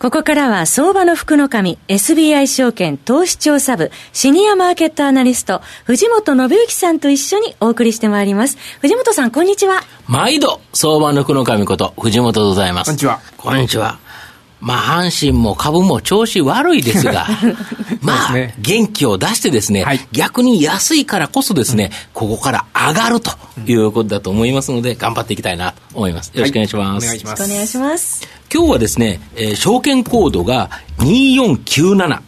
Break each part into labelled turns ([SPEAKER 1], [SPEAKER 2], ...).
[SPEAKER 1] ここからは相場の福の神 SBI 証券投資調査部シニアマーケットアナリスト藤本信之さんと一緒にお送りしてまいります。藤本さんこんにちは。
[SPEAKER 2] 毎度相場の福の神こと藤本でございます。
[SPEAKER 3] こんにちは。
[SPEAKER 2] こんにちはまあ、阪神も株も調子悪いですが、まあ、ね、元気を出してですね、はい、逆に安いからこそですね、うん、ここから上がるということだと思いますので、頑張っていきたいなと思います。よろしくお願いします。はい、
[SPEAKER 1] よろしくお願いします。
[SPEAKER 2] 今日はですね、えー、証券コードが2497。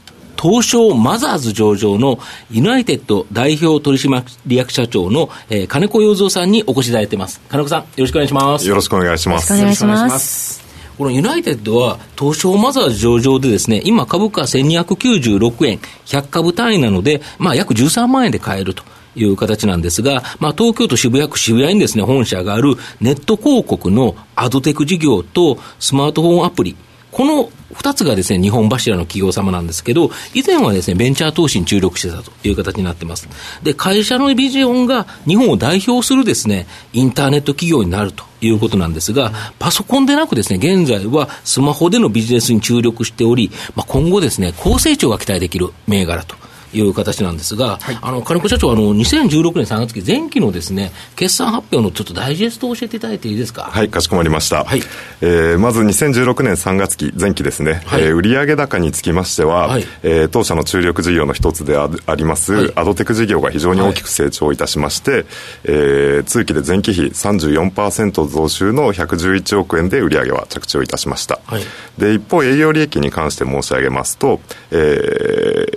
[SPEAKER 2] 東証マザーズ上場のユナイテッド代表取締役社長の、えー、金子洋三さんにお越しいただいてます。金子さん、よろしくお願いします。
[SPEAKER 4] よろしくお願いします。
[SPEAKER 1] よろしくお願いします。
[SPEAKER 2] このユナイテッドは東証マザーズ上場でですね、今株価1296円、100株単位なので、まあ約13万円で買えると。いう形なんですが、まあ、東京都渋谷区渋谷にですね、本社があるネット広告のアドテク事業とスマートフォンアプリ、この二つがですね、日本柱の企業様なんですけど、以前はですね、ベンチャー投資に注力してたという形になってます。で、会社のビジョンが日本を代表するですね、インターネット企業になるということなんですが、パソコンでなくですね、現在はスマホでのビジネスに注力しており、まあ、今後ですね、高成長が期待できる銘柄と。いう形なんですが、はい、あの金子社長、あの2016年3月期、前期のですね決算発表のちょっとダイジェストを教えていただいていいですか？
[SPEAKER 4] はい、かしこまりました。はい、えー、まず2016年3月期、前期ですね、はい、えー、売上高につきましては、はい、えー、当社の注力事業の一つであります、はい、アドテク事業が非常に大きく成長いたしまして、はい、えー、通期で前期比34%増収の111億円で売上は着地をいたしました。はい、で一方、営業利益に関して申し上げますと、え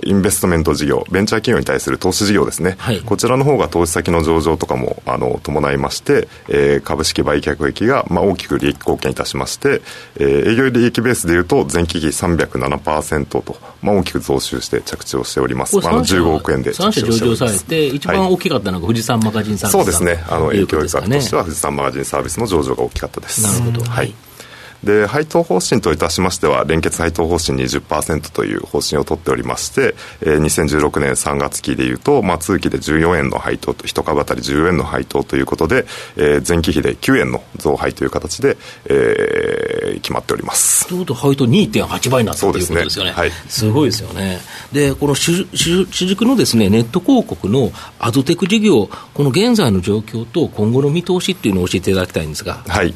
[SPEAKER 4] ー、インベストメント事業、ベンチャー企業に対する投資事業ですね、はい、こちらの方が投資先の上場とかもあの伴いまして、えー、株式売却益が、まあ、大きく利益貢献いたしまして、えー、営業利益ベースでいうと、前期比307%と、まあ、大きく増収して着地をしております、あの15億円で
[SPEAKER 2] 着地をしております。で、一番大きかったのが富士山マガジンサービス、
[SPEAKER 4] そうですね、あの影響額としては富士山マガジンサービスの上場が大きかったです。
[SPEAKER 2] なるほど、
[SPEAKER 4] はいで配当方針といたしましては連結配当方針20%という方針を取っておりまして、えー、2016年3月期でいうと、まあ、通期で14円の配当と1株当たり10円の配当ということで、えー、前期比で9円の増配という形で、えー、決まっております。
[SPEAKER 2] ということは配当2.8倍になったということですよね、はい、すごいですよね。でこの主主軸のですねネット広告のアドテク事業この現在の状況と今後の見通しっていうのを教えていただきたいんですが。
[SPEAKER 4] はい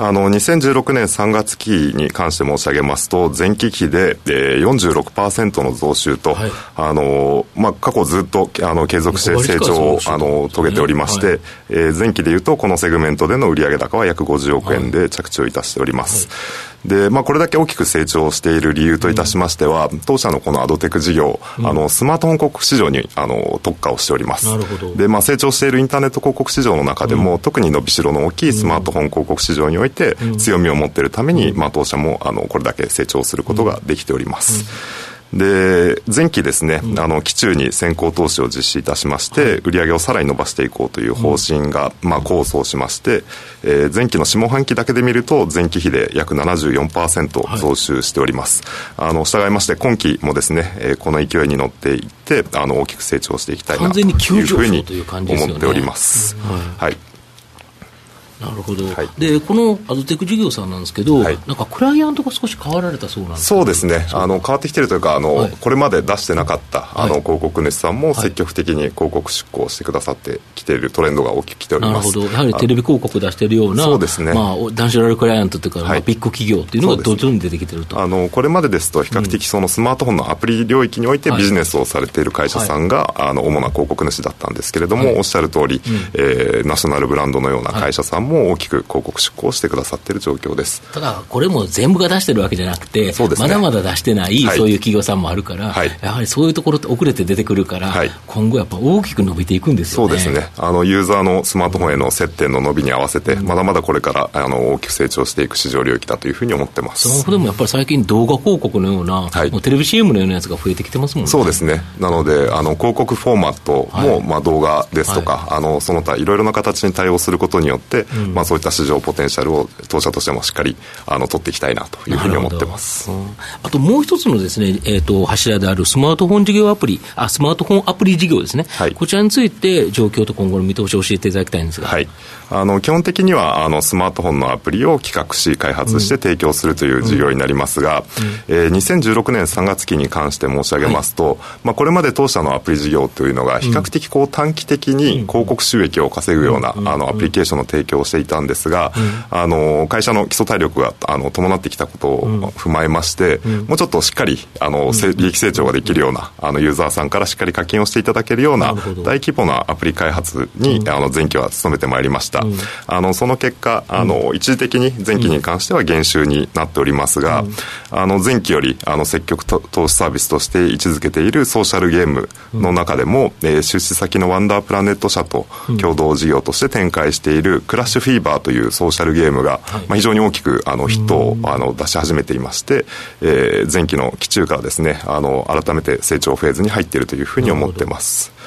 [SPEAKER 4] あの2016年3月期に関して申し上げますと前期期で、えー、46%の増収と、はい、あのまあ、過去ずっとあの継続して成長をあの遂げておりまして、はい、えー、前期でいうとこのセグメントでの売上高は約50億円で着地をいたしております、はいで、まあ、これだけ大きく成長している理由といたしましては、うん、当社のこのアドテク事業、うん、あのスマートフォン広告市場にあの特化をしております。で、まあ、成長しているインターネット広告市場の中でも、うん、特に伸びしろの大きいスマートフォン広告市場において強みを持っているために、まあ、当社もあのこれだけ成長することができております。で前期ですね、うん、あの期中に先行投資を実施いたしまして、はい、売上をさらに伸ばしていこうという方針が、うん、まあ、構想しまして、えー、前期の下半期だけで見ると前期比で約74%増収しております、はい、あの従いまして今期もですね、えー、この勢いに乗っていってあの大きく成長していきたいなというふうに思っております、はい
[SPEAKER 2] なるほど、はい、でこのアドテク事業さんなんですけど、はい、なんかクライアントが少し変わられたそうなんです
[SPEAKER 4] そうですね。あの変わってきてるというかあの、はい、これまで出してなかったあの広告主さんも積極的に広告出稿してくださってきているトレンドが大きく来ております。
[SPEAKER 2] なるほど。やはりテレビ広告出しているようなそうですね、まあ、ナショナルクライアントというか、まあ、ビッグ企業っていうのがどんどん出てきてると、
[SPEAKER 4] あのこれまでですと比較的そのスマートフォンのアプリ領域においてビジネスをされている会社さんが、あの主な広告主だったんですけれども、おっしゃる通り、うん、えー、ナショナルブランドのような会社さんも大きく広告告出向してくださっている状況です。
[SPEAKER 2] ただ、これも全部が出してるわけじゃなくて、ね、まだまだ出してない、そういう企業さんもあるから、はい、やはりそういうところって遅れて出てくるから、はい、今後、やっぱ大きく伸びていくんですよ
[SPEAKER 4] ね。そうですね。あの、ユーザーのスマートフォンへの接点の伸びに合わせて、うん、まだまだこれからあの大きく成長していく市場領域だというふうに思ってます。
[SPEAKER 2] スマホでもやっぱり最近、動画広告のような、はい、もうテレビ CM のようなやつが増えてきてますもんね。
[SPEAKER 4] そうですね。なのであの広告フォーマットも、まあ、動画ですとか、あのその他いろいろな形に対応することによって、うん、まあ、まあ、そういった市場ポテンシャルを当社としてもしっかりあの取っていきたいなというふうに思ってます、
[SPEAKER 2] あともう一つのですね、えーと、柱であるスマートフォン事業アプリあスマートフォンアプリ事業ですね、はい、こちらについて状況と今後の見通しを教えていただきたいんですが、
[SPEAKER 4] はい、あの基本的にはあのスマートフォンのアプリを企画し開発して提供するという事業になりますが、うん。うん、えー、2016年3月期に関して申し上げますと、はい、まあ、これまで当社のアプリ事業というのが比較的こう短期的に広告収益を稼ぐような、あのアプリケーションの提供をしていたんですが、あの会社の基礎体力があの伴ってきたことを踏まえまして、もうちょっとしっかりあの利益成長ができるようなあのユーザーさんからしっかり課金をしていただけるような大規模なアプリ開発に、あの前期は努めてまいりました、あのその結果あの一時的に前期に関しては減収になっておりますが、あの前期よりあの積極投資サービスとして位置づけているソーシャルゲームの中でも、えー、出資先のワンダープラネット社と共同事業として展開しているクラッシュフィーバーというソーシャルゲームが、まあ、非常に大きくあのヒットをあの出し始めていまして、えー、前期の期中からですねあの改めて成長フェーズに入っているというふうに思ってます。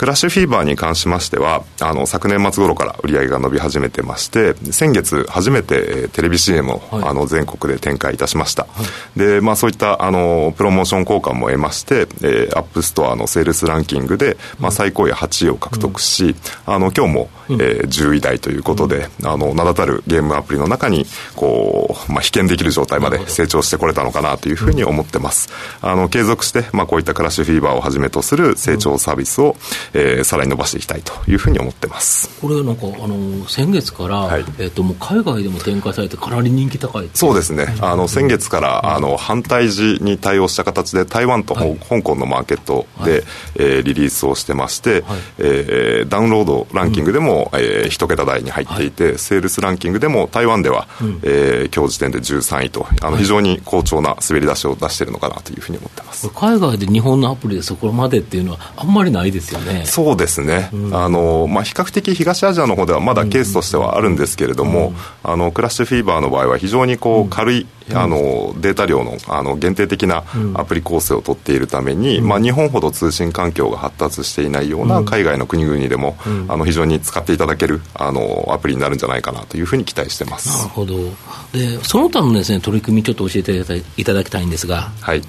[SPEAKER 4] クラッシュフィーバーに関しましてはあの昨年末頃から売り上げが伸び始めてまして先月初めてテレビ CM を、はい、あの全国で展開いたしました、はい、でまあ、そういったあのプロモーション効果も得まして、えー、 App Store のセールスランキングで、まあ、最高位8位を獲得し、うん、あの今日も、えー、10位台ということで、うん、あの名だたるゲームアプリの中にこう、まあ、比肩できる状態まで成長してこれたのかなというふうに思ってます、あの継続して、まあ、こういったクラッシュフィーバーをはじめとする成長サービスを、えー、さらに伸ばしていきたいというふうに思ってます。
[SPEAKER 2] これなんかあの先月から、はい、えーと、もう海外でも展開されてかなり人気高い
[SPEAKER 4] そうですね。あの先月から、あの反対時に対応した形で台湾と、はい、香港のマーケットで、はい、えー、リリースをしてまして、はい、えー、ダウンロードランキングでも、うん、えー、1桁台に入っていて、セールスランキングでも台湾では、うん、えー、今日時点で13位とあの非常に好調な滑り出しを出しているのかなというふうに思ってます。
[SPEAKER 2] 海外で日本のアプリでそこまでっていうのはあんまりないですよね
[SPEAKER 4] そうですね。あのまあ、比較的東アジアの方ではまだケースとしてはあるんですけれども、あのクラッシュフィーバーの場合は非常にこう軽い、あのデータ量のあの限定的なアプリ構成を取っているために、まあ、日本ほど通信環境が発達していないような海外の国々でも、あの非常に使っていただけるあのアプリになるんじゃないかなというふうに期待してます。
[SPEAKER 2] なるほど。でその他のです、ね、取り組みちょっと教えていただきたいんですが。
[SPEAKER 4] はい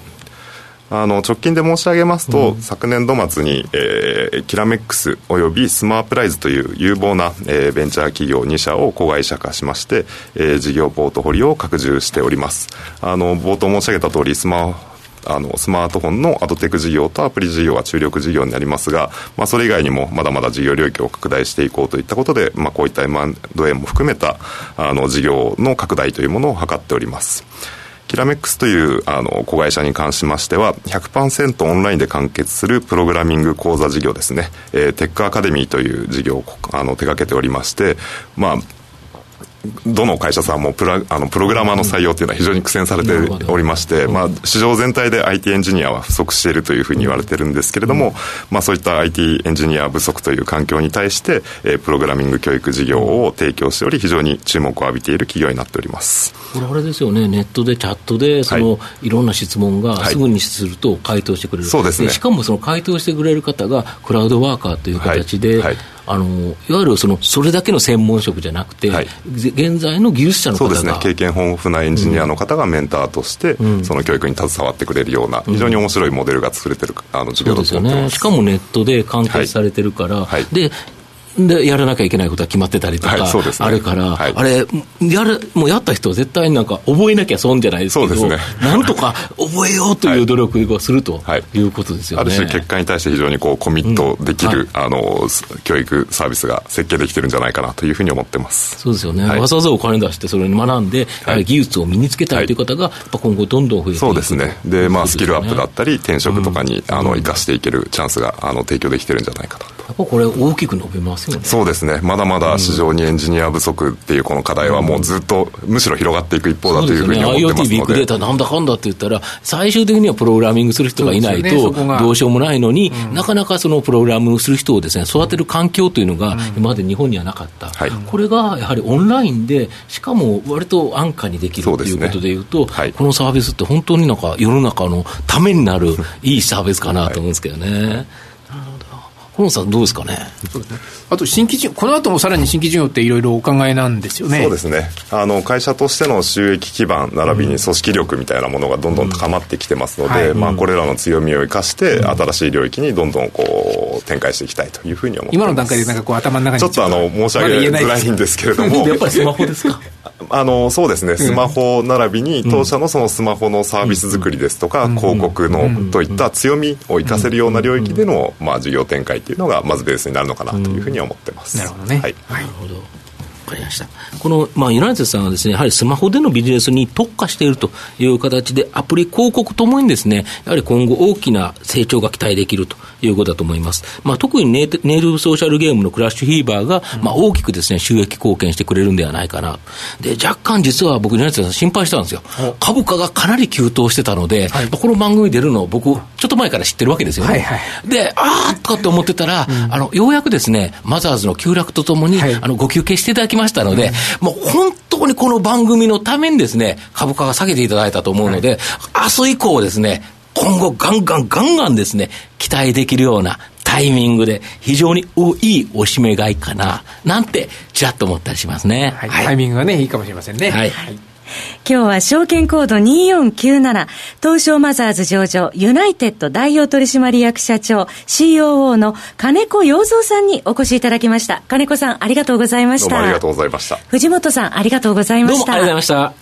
[SPEAKER 4] あの直近で申し上げますと、うん、昨年度末に、えー、キラメックスおよびスマープライズという有望な、えー、ベンチャー企業2社を子会社化しまして、えー、事業ポートフォリオを拡充しておりますあの冒頭申し上げた通りスマあのスマートフォンのアドテク事業とアプリ事業は注力事業になりますが、まあ、それ以外にもまだまだ事業領域を拡大していこうといったことで、まあ、こういった M&A も含めたあの事業の拡大というものを図っております。キラメックスというあの子会社に関しましては100%オンラインで完結するプログラミング講座事業ですね、えー、テックアカデミーという事業をあの手掛けておりましてまあどの会社さんもプラあのプログラマーの採用というのは非常に苦戦されておりまして、まあ、市場全体で IT エンジニアは不足しているというふうに言われてるんですけれども、まあ、そういった IT エンジニア不足という環境に対して、えー、プログラミング教育事業を提供しており非常に注目を浴びている企業になっております。
[SPEAKER 2] これあれですよね。ネットでチャットでその、はい、いろんな質問がすぐにすると回答してくれる、はい、
[SPEAKER 4] そうですね。
[SPEAKER 2] しかもその回答してくれる方がクラウドワーカーという形で、はいあのいわゆるそのそれだけの専門職じゃなくて、はい、現在の技術者の方が。
[SPEAKER 4] そうですね。経験豊富なエンジニアの方がメンターとして、うん、その教育に携わってくれるような、非常に面白いモデルが作れてるあの授業だと思ってます、ね、
[SPEAKER 2] しかもネットで完結されてるから、はい、でで、やらなきゃいけないことは決まってたりとか、はいね、あるから、はい、あれ、やる、もうやった人は絶対なんか覚えなきゃ損じゃないですけど、ね、なんとか覚えようという努力をするとい。うことですよね。
[SPEAKER 4] ある種結果に対して非常にこうコミットできる、うんはい、あの、教育サービスが設計できてるんじゃないかなというふうに思ってます。
[SPEAKER 2] そうですよね。わざわざお金出してそれに学んで、技術を身につけたいという方が、今後どんどん増えていく
[SPEAKER 4] そうですね。で、まあスキルアップだったり、転職とかに、うん、あの、生かしていけるチャンスが、あの、提供できてるんじゃないかなと。
[SPEAKER 2] やっぱこれ大きく伸びますよね。
[SPEAKER 4] そうですね。まだまだ市場にエンジニア不足っていうこの課題はもうずっとむしろ広がっていく一方だというふうに思ってますので、
[SPEAKER 2] ね、IoT ビッグデータなんだかんだって言ったら最終的にはプログラミングする人がいないとどうしようもないのに、ね、なかなかそのプログラムする人をですね育てる環境というのが今まで日本にはなかった、はい、これがやはりオンラインでしかも割と安価にできるということでいうと、ね。はい、このサービスって本当になんか世の中のためになる いいサービスかなと思うんですけどね。はいこ河野さんどうですかね？
[SPEAKER 3] そうですね。あと新規事業、この後もさらに新規事業っていろいろお考えなんですよね。
[SPEAKER 4] そうですね。あの、会社としての収益基盤、並びに組織力みたいなものがどんどん高まってきてますので、うんまあ、これらの強みを生かして、新しい領域にどんどんこう、展開していきたいというふうに思って
[SPEAKER 3] 今の段階でなんかこう頭の中に
[SPEAKER 4] ちょっとあの、申し上げづらいんですけれども。
[SPEAKER 2] やっぱりスマホですか？
[SPEAKER 4] あのそうですね、スマホ並びに当社のそのスマホのサービス作りですとか、広告のといった強みを生かせるような領域での、まあ、事業展開っていうのがまずベースになるのかなというふうに思ってます。
[SPEAKER 3] なるほどね、
[SPEAKER 4] はい、
[SPEAKER 2] なるほどわかりました。この、まあ、ユナイテッドさんはですね、やはりスマホでのビジネスに特化しているという形で、アプリ広告ともにですね、やはり今後大きな成長が期待できるということだと思います。まあ、特にネイティブソーシャルゲームのクラッシュフィーバーが、まあ、大きくですね、収益貢献してくれるんではないかな。で、若干実は僕、ユナイテッドさん心配したんですよ。株価がかなり急騰してたので、はい、この番組出るのを僕、ちょっと前から知ってるわけですよね。はいはい、で、あーとかって思ってたら、うん、あの、ようやくですね、マザーズの急落とともに、はい、あの、ご休憩していただきましたので、もう本当にこの番組のためにですね、株価が下げていただいたと思うので、はい、明日以降ですね、今後ガンガンガンガンですね、期待できるようなタイミングで非常にいいおしめ買いかな、なんてちらっと思ったりしますね。
[SPEAKER 3] はい、タイミングがね、いいかもしれませんね。
[SPEAKER 1] はい今日は証券コード2497東証マザーズ上場ユナイテッド代表取締役社長 COO の金子洋三さんにお越しいただきました。金子さんありがとうございました。ど
[SPEAKER 4] うもありがとうございました。
[SPEAKER 1] 藤本さんありがとうございました。
[SPEAKER 2] どうもありがとうございました